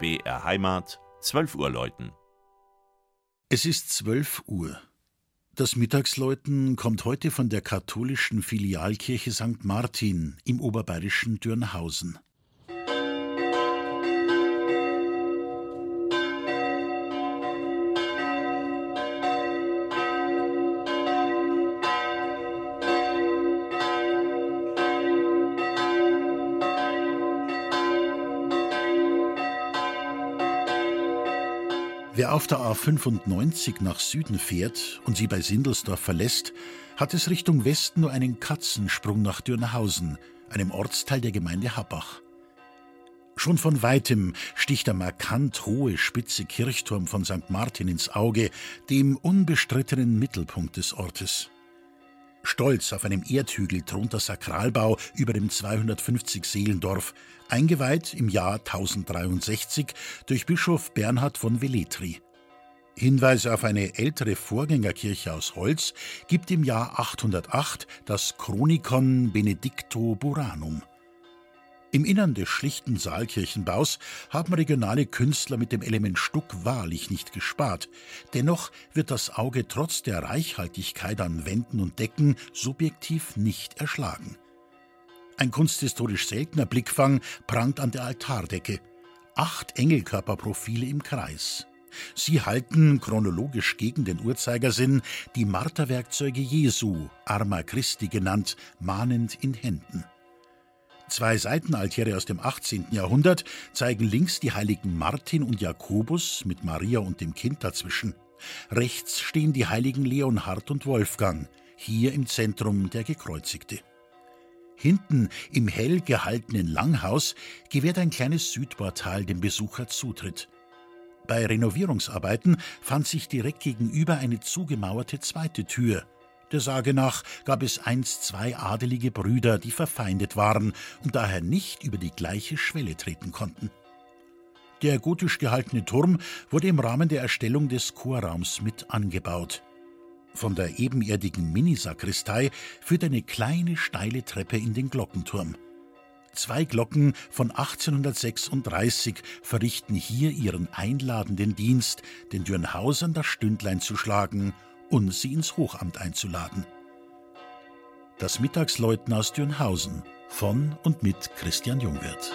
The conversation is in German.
BR Heimat, 12 Uhr läuten. Es ist 12 Uhr. Das Mittagsläuten kommt heute von der katholischen Filialkirche St. Martin im oberbayerischen Dürnhausen. Wer auf der A95 nach Süden fährt und sie bei Sindelsdorf verlässt, hat es Richtung Westen nur einen Katzensprung nach Dürnhausen, einem Ortsteil der Gemeinde Happach. Schon von weitem sticht der markant hohe, spitze Kirchturm von St. Martin ins Auge, dem unbestrittenen Mittelpunkt des Ortes. Stolz auf einem Erdhügel thront der Sakralbau über dem 250 Seelendorf, eingeweiht im Jahr 1063 durch Bischof Bernhard von Velletri. Hinweise auf eine ältere Vorgängerkirche aus Holz gibt im Jahr 808 das Chronikon Benedicto Buranum. Im Innern des schlichten Saalkirchenbaus haben regionale Künstler mit dem Element Stuck wahrlich nicht gespart. Dennoch wird das Auge trotz der Reichhaltigkeit an Wänden und Decken subjektiv nicht erschlagen. Ein kunsthistorisch seltener Blickfang prangt an der Altardecke. Acht Engelkörperprofile im Kreis. Sie halten, chronologisch gegen den Uhrzeigersinn, die Marterwerkzeuge Jesu, Arma Christi genannt, mahnend in Händen. Zwei Seitenaltäre aus dem 18. Jahrhundert zeigen links die heiligen Martin und Jakobus mit Maria und dem Kind dazwischen. Rechts stehen die heiligen Leonhard und Wolfgang, hier im Zentrum der Gekreuzigte. Hinten im hell gehaltenen Langhaus gewährt ein kleines Südportal dem Besucher Zutritt. Bei Renovierungsarbeiten fand sich direkt gegenüber eine zugemauerte zweite Tür, der Sage nach gab es einst zwei adelige Brüder, die verfeindet waren und daher nicht über die gleiche Schwelle treten konnten. Der gotisch gehaltene Turm wurde im Rahmen der Erstellung des Chorraums mit angebaut. Von der ebenerdigen Minisakristei führt eine kleine steile Treppe in den Glockenturm. Zwei Glocken von 1836 verrichten hier ihren einladenden Dienst, den Dürnhausern das Stündlein zu schlagen und sie ins Hochamt einzuladen. Das Mittagsläuten aus Dürnhausen von und mit Christian Jungwirth.